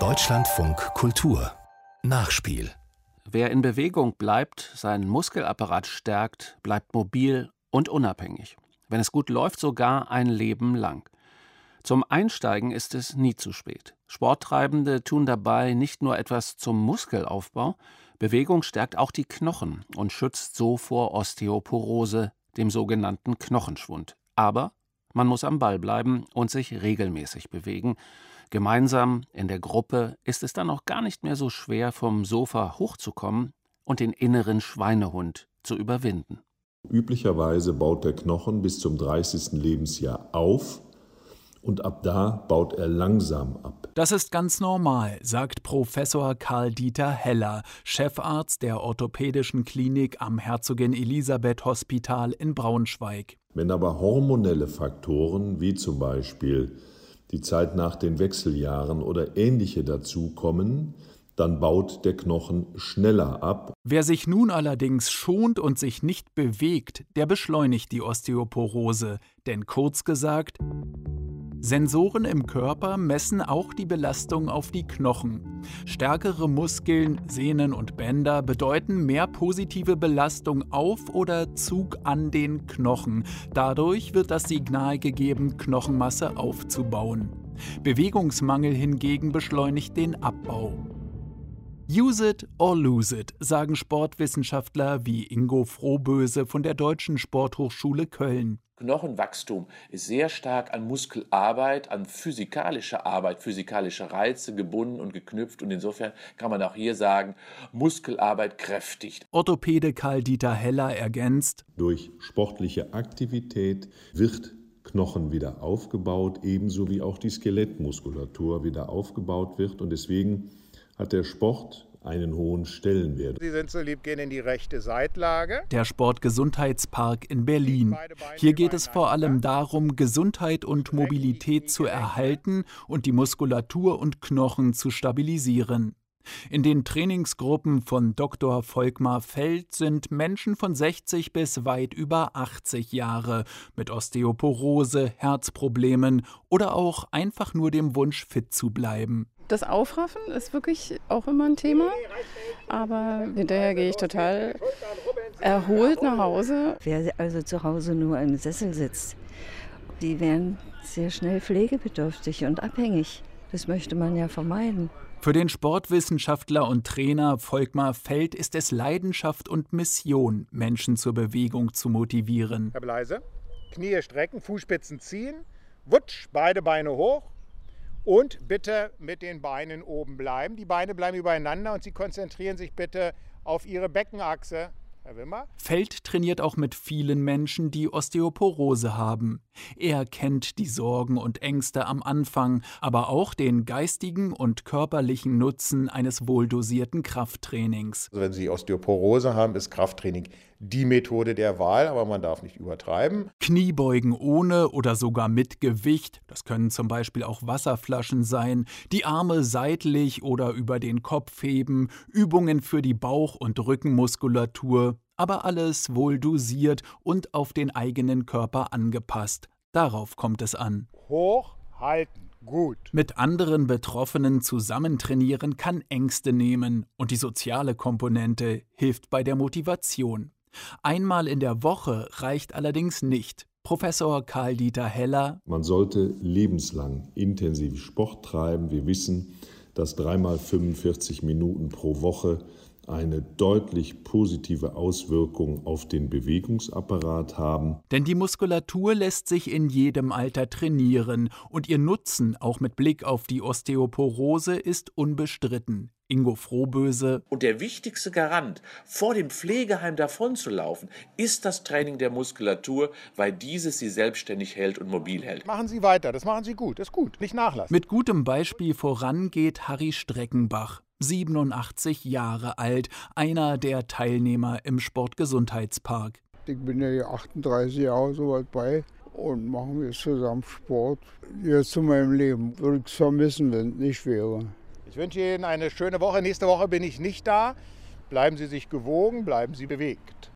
Deutschlandfunk Kultur Nachspiel Wer in Bewegung bleibt, seinen Muskelapparat stärkt, bleibt mobil und unabhängig. Wenn es gut läuft, sogar ein Leben lang. Zum Einsteigen ist es nie zu spät. Sporttreibende tun dabei nicht nur etwas zum Muskelaufbau, Bewegung stärkt auch die Knochen und schützt so vor Osteoporose, dem sogenannten Knochenschwund. Aber man muss am Ball bleiben und sich regelmäßig bewegen. Gemeinsam in der Gruppe ist es dann auch gar nicht mehr so schwer, vom Sofa hochzukommen und den inneren Schweinehund zu überwinden. Üblicherweise baut der Knochen bis zum 30. Lebensjahr auf und ab da baut er langsam ab. Das ist ganz normal, sagt Professor Karl-Dieter Heller, Chefarzt der orthopädischen Klinik am Herzogin Elisabeth Hospital in Braunschweig. Wenn aber hormonelle Faktoren wie zum Beispiel die Zeit nach den Wechseljahren oder ähnliche dazukommen, dann baut der Knochen schneller ab. Wer sich nun allerdings schont und sich nicht bewegt, der beschleunigt die Osteoporose. Denn kurz gesagt, Sensoren im Körper messen auch die Belastung auf die Knochen. Stärkere Muskeln, Sehnen und Bänder bedeuten mehr positive Belastung auf oder Zug an den Knochen. Dadurch wird das Signal gegeben, Knochenmasse aufzubauen. Bewegungsmangel hingegen beschleunigt den Abbau. Use it or lose it, sagen Sportwissenschaftler wie Ingo Frohböse von der Deutschen Sporthochschule Köln. Knochenwachstum ist sehr stark an Muskelarbeit, an physikalische Arbeit, physikalische Reize gebunden und geknüpft. Und insofern kann man auch hier sagen, Muskelarbeit kräftigt. Orthopäde Karl-Dieter Heller ergänzt: Durch sportliche Aktivität wird Knochen wieder aufgebaut, ebenso wie auch die Skelettmuskulatur wieder aufgebaut wird. Und deswegen hat der Sport einen hohen Stellenwert. Sie sind so lieb, gehen in die rechte Seitlage. Der Sportgesundheitspark in Berlin. Hier geht es vor allem darum, Gesundheit und Mobilität zu erhalten und die Muskulatur und Knochen zu stabilisieren. In den Trainingsgruppen von Dr. Volkmar Feld sind Menschen von 60 bis weit über 80 Jahre mit Osteoporose, Herzproblemen oder auch einfach nur dem Wunsch, fit zu bleiben. Das Aufraffen ist wirklich auch immer ein Thema, aber hinterher gehe ich total erholt nach Hause. Wer also zu Hause nur im Sessel sitzt, die werden sehr schnell pflegebedürftig und abhängig. Das möchte man ja vermeiden. Für den Sportwissenschaftler und Trainer Volkmar Feld ist es Leidenschaft und Mission, Menschen zur Bewegung zu motivieren. Herr Bleise, Knie strecken, Fußspitzen ziehen, wutsch, beide Beine hoch und bitte mit den Beinen oben bleiben. Die Beine bleiben übereinander und Sie konzentrieren sich bitte auf Ihre Beckenachse. Herr Wimmer? Feld trainiert auch mit vielen Menschen, die Osteoporose haben. Er kennt die Sorgen und Ängste am Anfang, aber auch den geistigen und körperlichen Nutzen eines wohldosierten Krafttrainings. Also wenn Sie Osteoporose haben, ist Krafttraining die Methode der Wahl, aber man darf nicht übertreiben. Kniebeugen ohne oder sogar mit Gewicht, das können zum Beispiel auch Wasserflaschen sein, die Arme seitlich oder über den Kopf heben, Übungen für die Bauch- und Rückenmuskulatur, aber alles wohl dosiert und auf den eigenen Körper angepasst. Darauf kommt es an. Hochhalten. Gut. Mit anderen Betroffenen zusammen trainieren kann Ängste nehmen und die soziale Komponente hilft bei der Motivation. Einmal in der Woche reicht allerdings nicht. Professor Karl-Dieter Heller. Man sollte lebenslang intensiv Sport treiben. Wir wissen, dass dreimal 45 Minuten pro Woche eine deutlich positive Auswirkung auf den Bewegungsapparat haben. Denn die Muskulatur lässt sich in jedem Alter trainieren und ihr Nutzen auch mit Blick auf die Osteoporose ist unbestritten. Ingo Frohböse. Und der wichtigste Garant, vor dem Pflegeheim davonzulaufen, ist das Training der Muskulatur, weil dieses sie selbstständig hält und mobil hält. Machen Sie weiter, das machen Sie gut, das ist gut, nicht nachlassen. Mit gutem Beispiel vorangeht Harry Streckenbach. 87 Jahre alt, einer der Teilnehmer im Sportgesundheitspark. Ich bin ja 38 Jahre so weit bei und machen wir zusammen Sport. Jetzt zu meinem Leben würde ich es vermissen, wenn es nicht wäre. Ich wünsche Ihnen eine schöne Woche. Nächste Woche bin ich nicht da. Bleiben Sie sich gewogen, bleiben Sie bewegt.